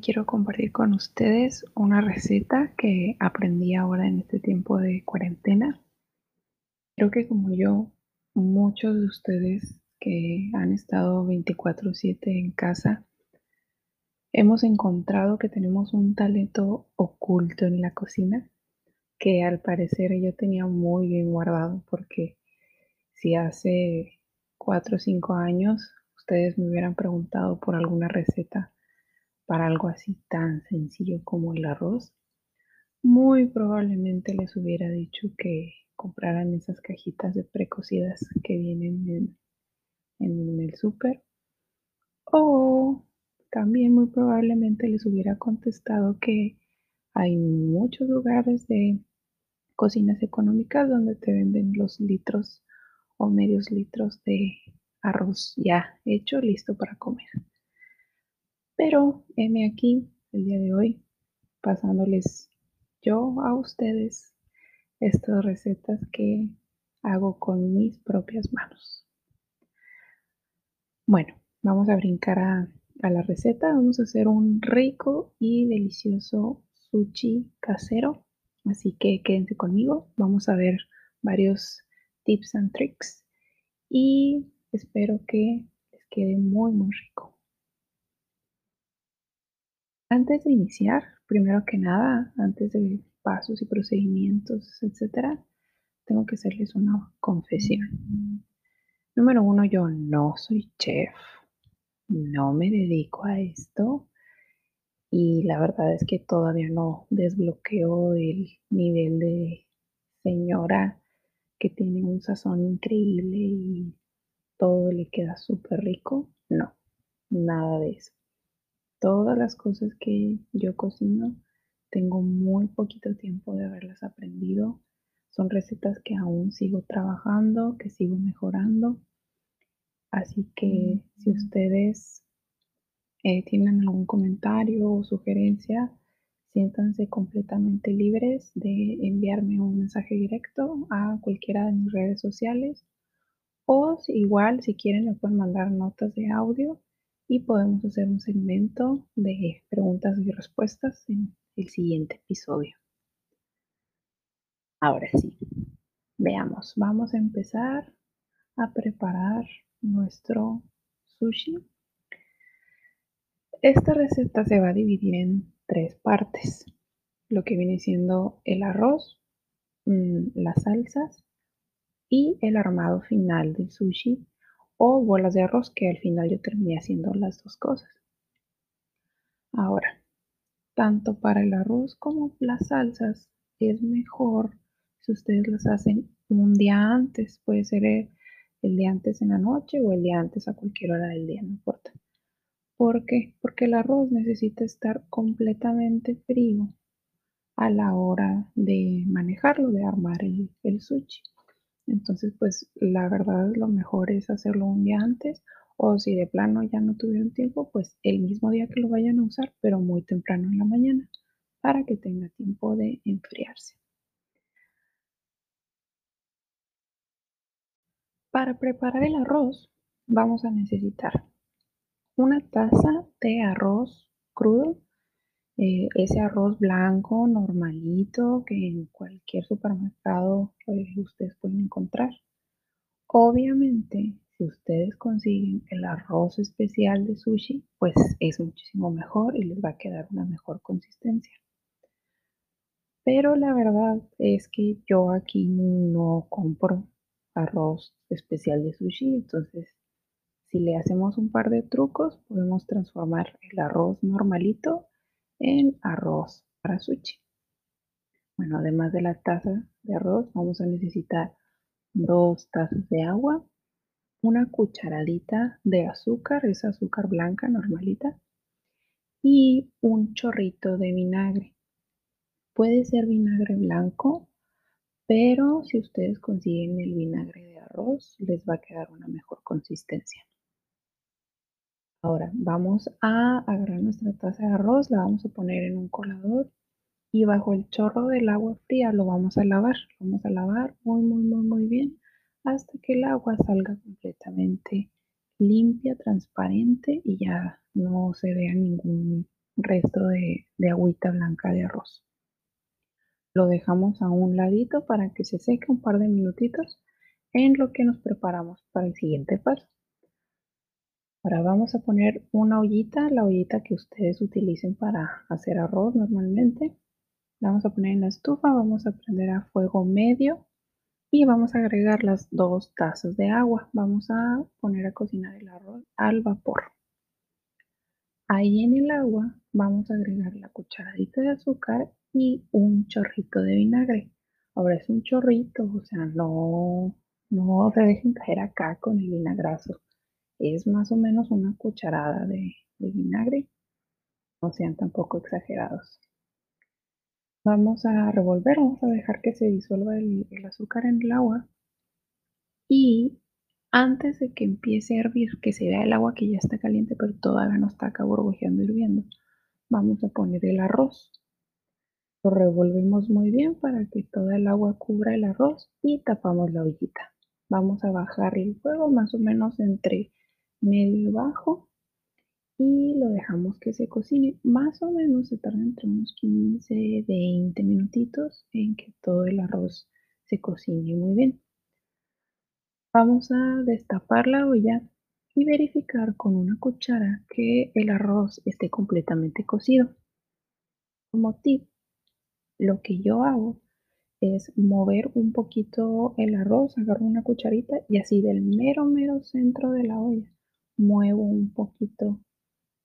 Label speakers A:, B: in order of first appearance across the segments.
A: Quiero compartir con ustedes una receta que aprendí ahora en este tiempo de cuarentena. Creo que como yo, muchos de ustedes que han estado 24/7 en casa, hemos encontrado que tenemos un talento oculto en la cocina que al parecer yo tenía muy bien guardado porque si hace 4 o 5 años ustedes me hubieran preguntado por alguna receta para algo así tan sencillo como el arroz, muy probablemente les hubiera dicho que compraran esas cajitas de precocidas que vienen en, el súper. O también muy probablemente les hubiera contestado que hay muchos lugares de cocinas económicas donde te venden los litros o medios litros de arroz ya hecho, listo para comer. Pero heme aquí el día de hoy pasándoles yo a ustedes estas recetas que hago con mis propias manos. Bueno, vamos a brincar a, a la receta. Vamos a hacer un rico y delicioso sushi casero. Así que quédense conmigo. Vamos a ver varios tips and tricks y espero que les quede muy muy rico. Antes de iniciar, primero que nada, antes de pasos y procedimientos, etcétera, tengo que hacerles una confesión. Número uno, yo no soy chef, no me dedico a esto y la verdad es que todavía no desbloqueo el nivel de señora que tiene un sazón increíble y todo le queda súper rico. No, nada de eso. Todas las cosas que yo cocino tengo muy poquito tiempo de haberlas aprendido. Son recetas que aún sigo trabajando, que sigo mejorando. Así que si ustedes eh, tienen algún comentario o sugerencia, siéntanse completamente libres de enviarme un mensaje directo a cualquiera de mis redes sociales o igual si quieren me pueden mandar notas de audio y podemos hacer un segmento de preguntas y respuestas en el siguiente episodio. Ahora sí, veamos, vamos a empezar a preparar nuestro sushi. Esta receta se va a dividir en tres partes, lo que viene siendo el arroz, mm, las salsas y el armado final del sushi o bolas de arroz, que al final yo terminé haciendo las dos cosas. Ahora, tanto para el arroz como las salsas es mejor si ustedes las hacen un día antes, puede ser el día antes en la noche o el día antes a cualquier hora del día, no importa. ¿Por qué? Porque el arroz necesita estar completamente frío a la hora de manejarlo, de armar el, el sushi. Entonces, pues la verdad lo mejor es hacerlo un día antes o si de plano ya no tuvieron tiempo, pues el mismo día que lo vayan a usar, pero muy temprano en la mañana para que tenga tiempo de enfriarse. Para preparar el arroz vamos a necesitar una taza de arroz crudo eh, ese arroz blanco normalito que en cualquier supermercado pues, ustedes pueden encontrar. Obviamente, si ustedes consiguen el arroz especial de sushi, pues es muchísimo mejor y les va a quedar una mejor consistencia. Pero la verdad es que yo aquí no compro arroz especial de sushi, entonces si le hacemos un par de trucos, podemos transformar el arroz normalito en arroz para sushi. Bueno, además de la taza de arroz, vamos a necesitar dos tazas de agua, una cucharadita de azúcar, es azúcar blanca normalita, y un chorrito de vinagre. Puede ser vinagre blanco, pero si ustedes consiguen el vinagre de arroz, les va a quedar una mejor consistencia. Ahora vamos a agarrar nuestra taza de arroz, la vamos a poner en un colador y bajo el chorro del agua fría lo vamos a lavar. vamos a lavar muy, muy, muy, muy bien hasta que el agua salga completamente limpia, transparente y ya no se vea ningún resto de, de agüita blanca de arroz. Lo dejamos a un ladito para que se seque un par de minutitos en lo que nos preparamos para el siguiente paso. Ahora vamos a poner una ollita, la ollita que ustedes utilicen para hacer arroz normalmente. La vamos a poner en la estufa, vamos a prender a fuego medio y vamos a agregar las dos tazas de agua. Vamos a poner a cocinar el arroz al vapor. Ahí en el agua vamos a agregar la cucharadita de azúcar y un chorrito de vinagre. Ahora es un chorrito, o sea, no, no se dejen caer acá con el vinagrazo. Es más o menos una cucharada de, vinagre. No sean tampoco exagerados. Vamos a revolver, vamos a dejar que se disuelva el, azúcar en el agua. Y antes de que empiece a hervir, que se vea el agua que ya está caliente, pero todavía no está acá burbujeando hirviendo, vamos a poner el arroz. Lo revolvemos muy bien para que toda el agua cubra el arroz y tapamos la ollita. Vamos a bajar el fuego más o menos entre medio bajo y lo dejamos que se cocine. Más o menos se tarda entre unos 15, 20 minutitos en que todo el arroz se cocine muy bien. Vamos a destapar la olla y verificar con una cuchara que el arroz esté completamente cocido. Como tip, lo que yo hago es mover un poquito el arroz, agarro una cucharita y así del mero, mero centro de la olla muevo un poquito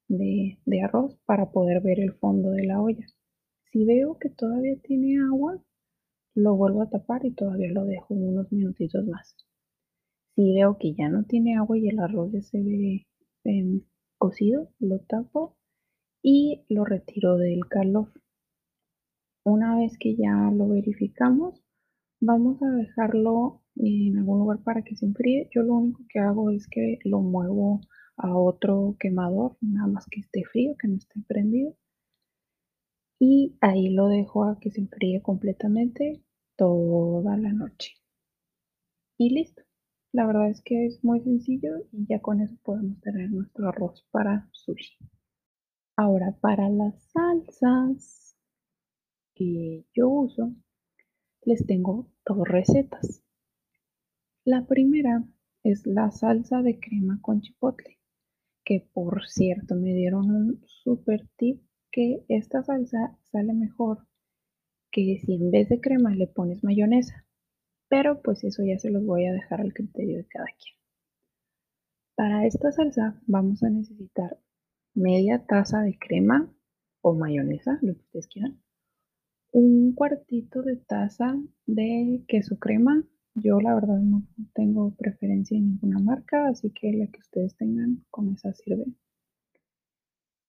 A: de, arroz para poder ver el fondo de la olla. Si veo que todavía tiene agua, lo vuelvo a tapar y todavía lo dejo unos minutitos más. Si veo que ya no tiene agua y el arroz ya se ve em, cocido, lo tapo y lo retiro del calor. Una vez que ya lo verificamos, vamos a dejarlo en algún lugar para que se enfríe. Yo lo único que hago es que lo muevo a otro quemador, nada más que esté frío, que no esté prendido. Y ahí lo dejo a que se enfríe completamente toda la noche. Y listo. La verdad es que es muy sencillo y ya con eso podemos tener nuestro arroz para sushi. Ahora para las salsas que yo uso, les tengo dos recetas. La primera es la salsa de crema con chipotle, que por cierto me dieron un super tip que esta salsa sale mejor que si en vez de crema le pones mayonesa. Pero pues eso ya se los voy a dejar al criterio de cada quien. Para esta salsa vamos a necesitar media taza de crema o mayonesa, lo que ustedes quieran, un cuartito de taza de queso crema. Yo la verdad no tengo preferencia en ninguna marca, así que la que ustedes tengan con esa sirve.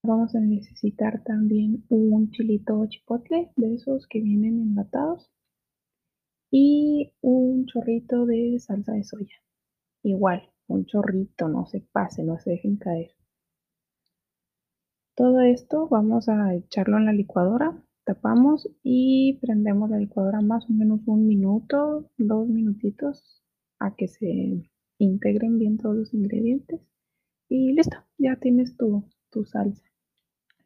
A: Vamos a necesitar también un chilito chipotle de esos que vienen enlatados y un chorrito de salsa de soya. Igual, un chorrito, no se pase, no se dejen caer. Todo esto vamos a echarlo en la licuadora tapamos y prendemos la licuadora más o menos un minuto, dos minutitos a que se integren bien todos los ingredientes y listo, ya tienes tu, tu salsa.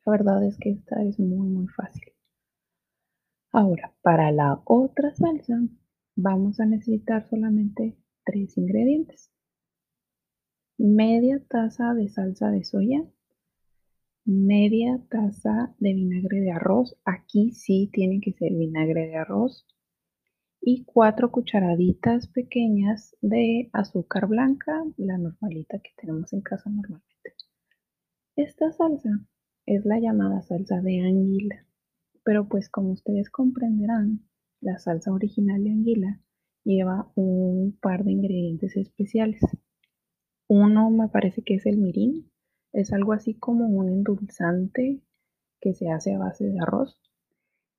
A: La verdad es que esta es muy muy fácil. Ahora, para la otra salsa vamos a necesitar solamente tres ingredientes. Media taza de salsa de soya, media taza de vinagre de arroz. Aquí sí tiene que ser vinagre de arroz. Y cuatro cucharaditas pequeñas de azúcar blanca, la normalita que tenemos en casa normalmente. Esta salsa es la llamada salsa de anguila. Pero pues como ustedes comprenderán, la salsa original de anguila lleva un par de ingredientes especiales. Uno me parece que es el mirin, es algo así como un endulzante que se hace a base de arroz.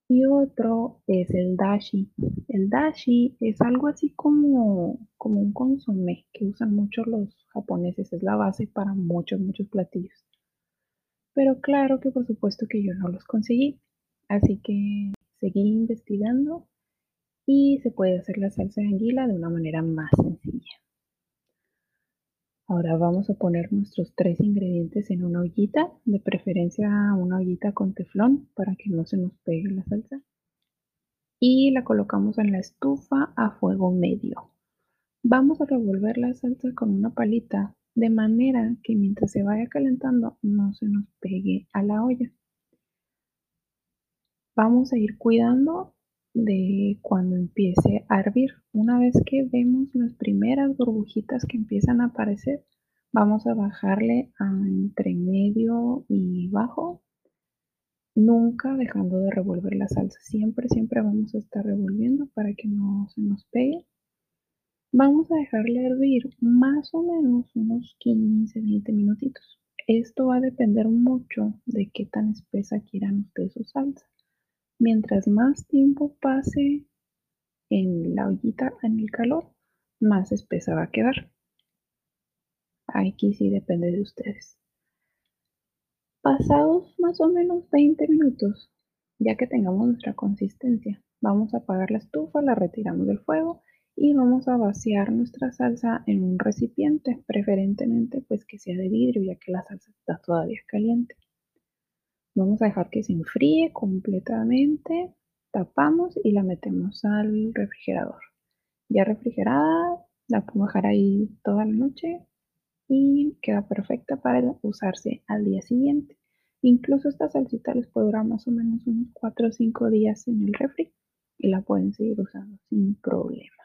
A: Y otro es el dashi. El dashi es algo así como, como un consomé que usan mucho los japoneses. Es la base para muchos, muchos platillos. Pero claro que por supuesto que yo no los conseguí. Así que seguí investigando y se puede hacer la salsa de anguila de una manera más. Ahora vamos a poner nuestros tres ingredientes en una ollita, de preferencia una ollita con teflón para que no se nos pegue la salsa. Y la colocamos en la estufa a fuego medio. Vamos a revolver la salsa con una palita de manera que mientras se vaya calentando no se nos pegue a la olla. Vamos a ir cuidando de cuando empiece a hervir. Una vez que vemos las primeras burbujitas que empiezan a aparecer, vamos a bajarle a entre medio y bajo, nunca dejando de revolver la salsa. Siempre, siempre vamos a estar revolviendo para que no se nos pegue. Vamos a dejarle hervir más o menos unos 15, 20 minutitos. Esto va a depender mucho de qué tan espesa quieran ustedes su salsa. Mientras más tiempo pase en la ollita, en el calor, más espesa va a quedar. Aquí sí depende de ustedes. Pasados más o menos 20 minutos, ya que tengamos nuestra consistencia, vamos a apagar la estufa, la retiramos del fuego y vamos a vaciar nuestra salsa en un recipiente, preferentemente pues que sea de vidrio ya que la salsa está todavía caliente. Vamos a dejar que se enfríe completamente, tapamos y la metemos al refrigerador. Ya refrigerada, la puedo dejar ahí toda la noche y queda perfecta para usarse al día siguiente. Incluso esta salsita les puede durar más o menos unos 4 o 5 días en el refri y la pueden seguir usando sin problema.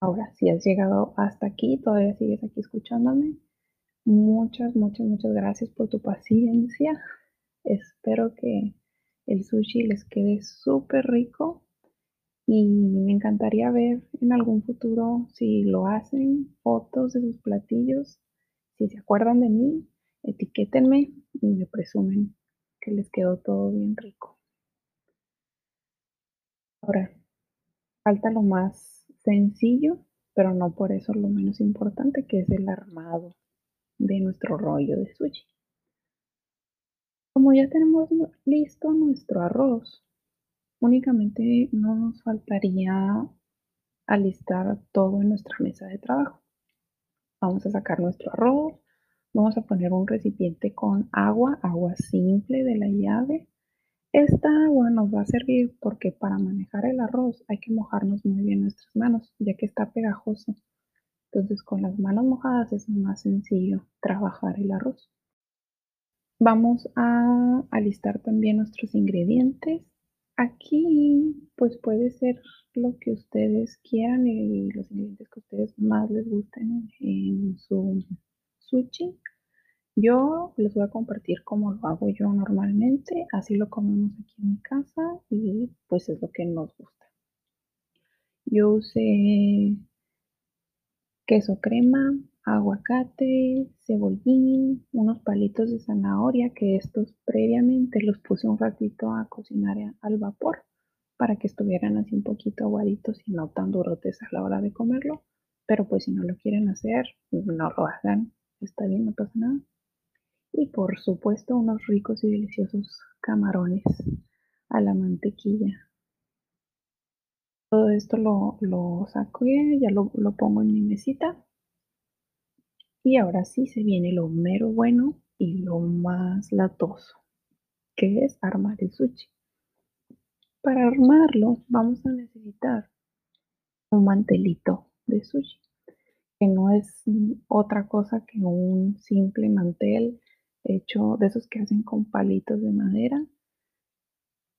A: Ahora, si has llegado hasta aquí, todavía sigues aquí escuchándome, muchas, muchas, muchas gracias por tu paciencia. Espero que el sushi les quede súper rico y me encantaría ver en algún futuro si lo hacen, fotos de sus platillos. Si se acuerdan de mí, etiquétenme y me presumen que les quedó todo bien rico. Ahora, falta lo más sencillo, pero no por eso lo menos importante, que es el armado de nuestro rollo de sushi. Como ya tenemos listo nuestro arroz, únicamente no nos faltaría alistar todo en nuestra mesa de trabajo. Vamos a sacar nuestro arroz, vamos a poner un recipiente con agua, agua simple de la llave, esta agua nos va a servir porque para manejar el arroz hay que mojarnos muy bien nuestras manos, ya que está pegajoso. Entonces con las manos mojadas es más sencillo trabajar el arroz. Vamos a alistar también nuestros ingredientes. Aquí pues puede ser lo que ustedes quieran y los ingredientes que ustedes más les gusten en su sushi. Yo les voy a compartir cómo lo hago yo normalmente, así lo comemos aquí en mi casa y pues es lo que nos gusta. Yo usé queso crema, aguacate, cebollín, unos palitos de zanahoria que estos previamente los puse un ratito a cocinar al vapor para que estuvieran así un poquito aguaditos y no tan durotes a la hora de comerlo. Pero pues si no lo quieren hacer, no lo hagan, está bien, no pasa nada y por supuesto unos ricos y deliciosos camarones a la mantequilla. Todo esto lo, lo saco ya, lo, lo pongo en mi mesita. Y ahora sí se viene lo mero bueno y lo más latoso, que es armar el sushi. Para armarlo vamos a necesitar un mantelito de sushi, que no es otra cosa que un simple mantel hecho de esos que hacen con palitos de madera.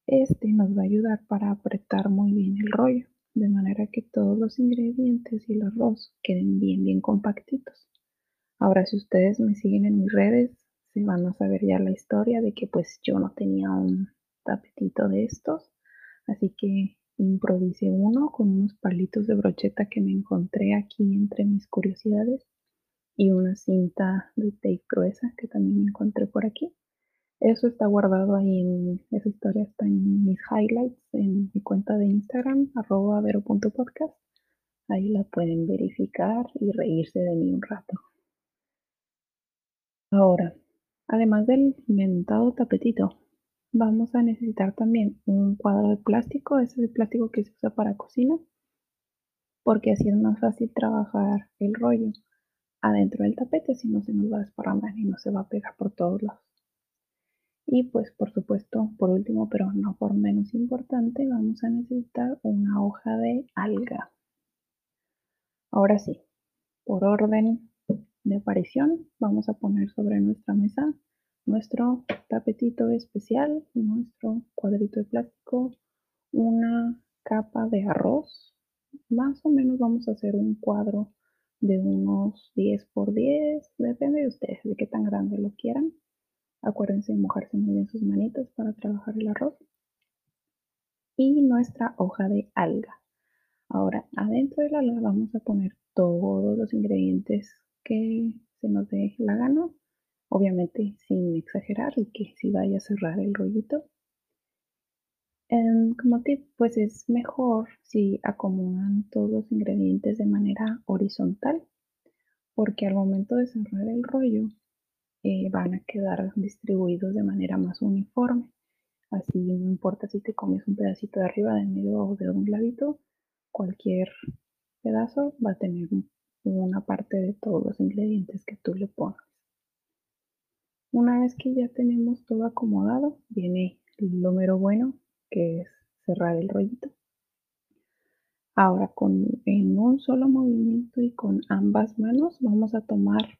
A: Este nos va a ayudar para apretar muy bien el rollo, de manera que todos los ingredientes y el arroz queden bien, bien compactitos. Ahora, si ustedes me siguen en mis redes, se van a saber ya la historia de que pues yo no tenía un tapetito de estos, así que improvisé uno con unos palitos de brocheta que me encontré aquí entre mis curiosidades y una cinta de tape gruesa que también encontré por aquí. Eso está guardado ahí en, esa historia está en mis highlights en mi cuenta de Instagram, arroba vero.podcast. Ahí la pueden verificar y reírse de mí un rato. Ahora, además del inventado tapetito, vamos a necesitar también un cuadro de plástico, ese de plástico que se usa para cocina, porque así es más fácil trabajar el rollo adentro del tapete, si no se nos va a desparramar y no se va a pegar por todos lados. Y pues por supuesto, por último, pero no por menos importante, vamos a necesitar una hoja de alga. Ahora sí, por orden de aparición, vamos a poner sobre nuestra mesa nuestro tapetito especial, nuestro cuadrito de plástico, una capa de arroz. Más o menos vamos a hacer un cuadro de unos 10 por 10, depende de ustedes, de qué tan grande lo quieran. Acuérdense de mojarse muy bien sus manitas para trabajar el arroz. Y nuestra hoja de alga. Ahora, adentro de la alga vamos a poner todos los ingredientes que se nos dé la gana. Obviamente sin exagerar y que si vaya a cerrar el rollito. Em, como tip, pues es mejor si acomodan todos los ingredientes de manera horizontal, porque al momento de cerrar el rollo eh, van a quedar distribuidos de manera más uniforme. Así no importa si te comes un pedacito de arriba, de medio o de un ladito, cualquier pedazo va a tener una parte de todos los ingredientes que tú le pongas. Una vez que ya tenemos todo acomodado, viene lo mero bueno, que es cerrar el rollito. Ahora con, en un solo movimiento y con ambas manos vamos a tomar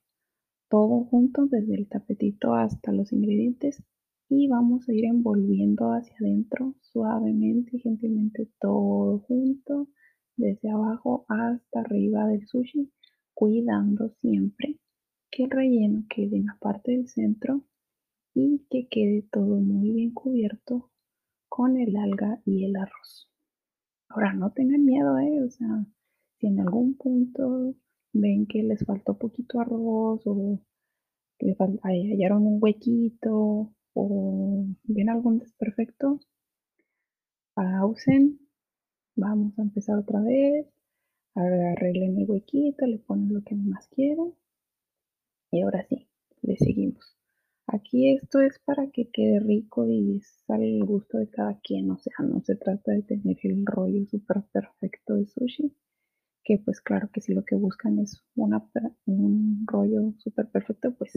A: todo junto desde el tapetito hasta los ingredientes y vamos a ir envolviendo hacia adentro suavemente y gentilmente todo junto desde abajo hasta arriba del sushi cuidando siempre que el relleno quede en la parte del centro y que quede todo muy bien cubierto con el alga y el arroz. Ahora no tengan miedo, ¿eh? O sea, si en algún punto ven que les faltó poquito arroz o hallaron un huequito o ven algún desperfecto, pausen, vamos a empezar otra vez, arreglen el huequito, le ponen lo que más quieren y ahora sí, le seguimos. Aquí esto es para que quede rico y sale el gusto de cada quien, o sea, no se trata de tener el rollo súper perfecto de sushi, que pues claro que si lo que buscan es un rollo súper perfecto, pues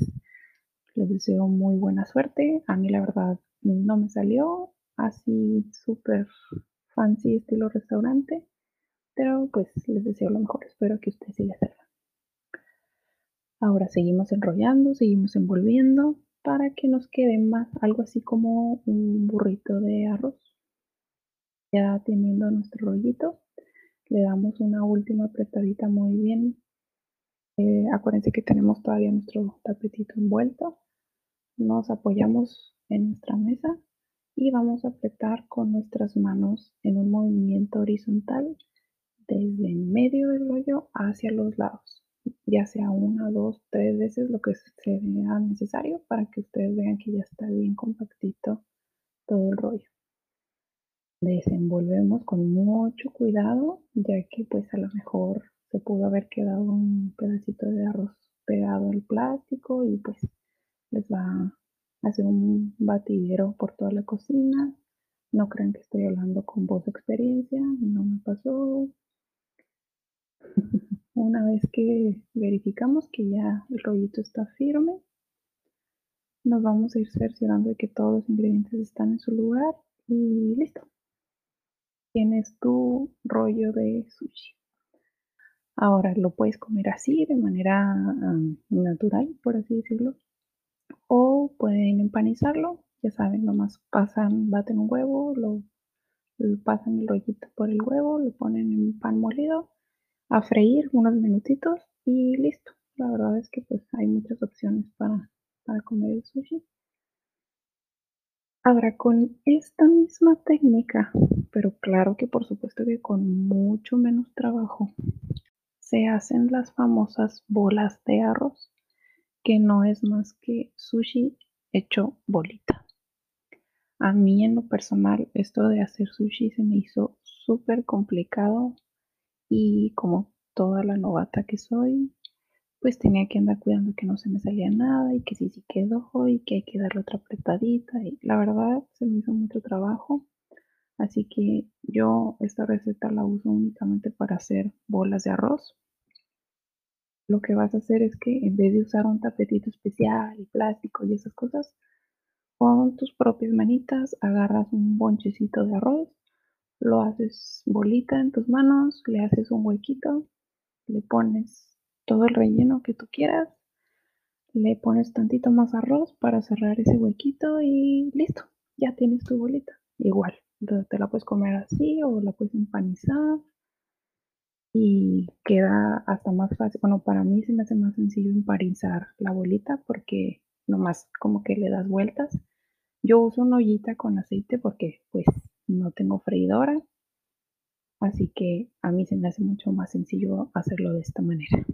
A: les deseo muy buena suerte. A mí la verdad no me salió así súper fancy estilo restaurante, pero pues les deseo lo mejor, espero que ustedes sí les. Ahora seguimos enrollando, seguimos envolviendo para que nos quede más algo así como un burrito de arroz. Ya teniendo nuestro rollito, le damos una última apretadita muy bien. Eh, acuérdense que tenemos todavía nuestro tapetito envuelto. Nos apoyamos en nuestra mesa y vamos a apretar con nuestras manos en un movimiento horizontal desde el medio del rollo hacia los lados ya sea una, dos, tres veces lo que se vea necesario para que ustedes vean que ya está bien compactito todo el rollo. Desenvolvemos con mucho cuidado, ya que pues a lo mejor se pudo haber quedado un pedacito de arroz pegado al plástico y pues les va a hacer un batidero por toda la cocina. No crean que estoy hablando con voz de experiencia, no me pasó. Una vez que verificamos que ya el rollito está firme, nos vamos a ir cerciorando de que todos los ingredientes están en su lugar y listo. Tienes tu rollo de sushi. Ahora lo puedes comer así, de manera natural, por así decirlo. O pueden empanizarlo. Ya saben, nomás pasan, baten un huevo, lo pasan el rollito por el huevo, lo ponen en pan molido a freír unos minutitos y listo. La verdad es que pues hay muchas opciones para, para comer el sushi. Ahora con esta misma técnica, pero claro que por supuesto que con mucho menos trabajo, se hacen las famosas bolas de arroz, que no es más que sushi hecho bolita. A mí en lo personal esto de hacer sushi se me hizo súper complicado y como toda la novata que soy, pues tenía que andar cuidando que no se me salía nada y que sí, sí quedó y que hay que darle otra apretadita y la verdad se me hizo mucho trabajo. Así que yo esta receta la uso únicamente para hacer bolas de arroz. lo que vas a hacer es que en vez de usar un tapetito especial y plástico y esas cosas, con tus propias manitas agarras un bonchecito de arroz, lo haces bolita en tus manos, le haces un huequito, le pones todo el relleno que tú quieras, le pones tantito más arroz para cerrar ese huequito y listo, ya tienes tu bolita. Igual, te la puedes comer así o la puedes empanizar y queda hasta más fácil. Bueno, para mí se me hace más sencillo empanizar la bolita porque nomás como que le das vueltas. Yo uso una ollita con aceite porque pues no tengo freidora, así que a mí se me hace mucho más sencillo hacerlo de esta manera.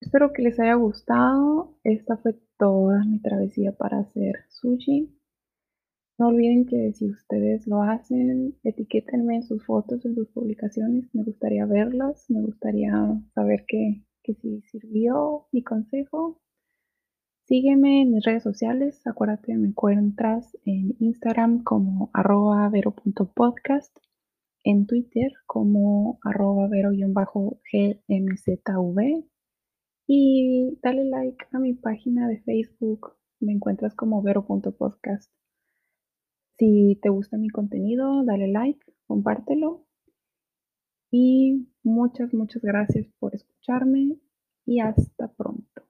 A: Espero que les haya gustado. Esta fue toda mi travesía para hacer sushi. No olviden que si ustedes lo hacen, etiquétenme en sus fotos, en sus publicaciones. Me gustaría verlas, me gustaría saber que, que si sirvió mi consejo. Sígueme en mis redes sociales. Acuérdate, me encuentras en Instagram como arroba vero.podcast, en Twitter como arroba vero-gmzv y dale like a mi página de Facebook. Me encuentras como vero.podcast. Si te gusta mi contenido, dale like, compártelo. Y muchas, muchas gracias por escucharme y hasta pronto.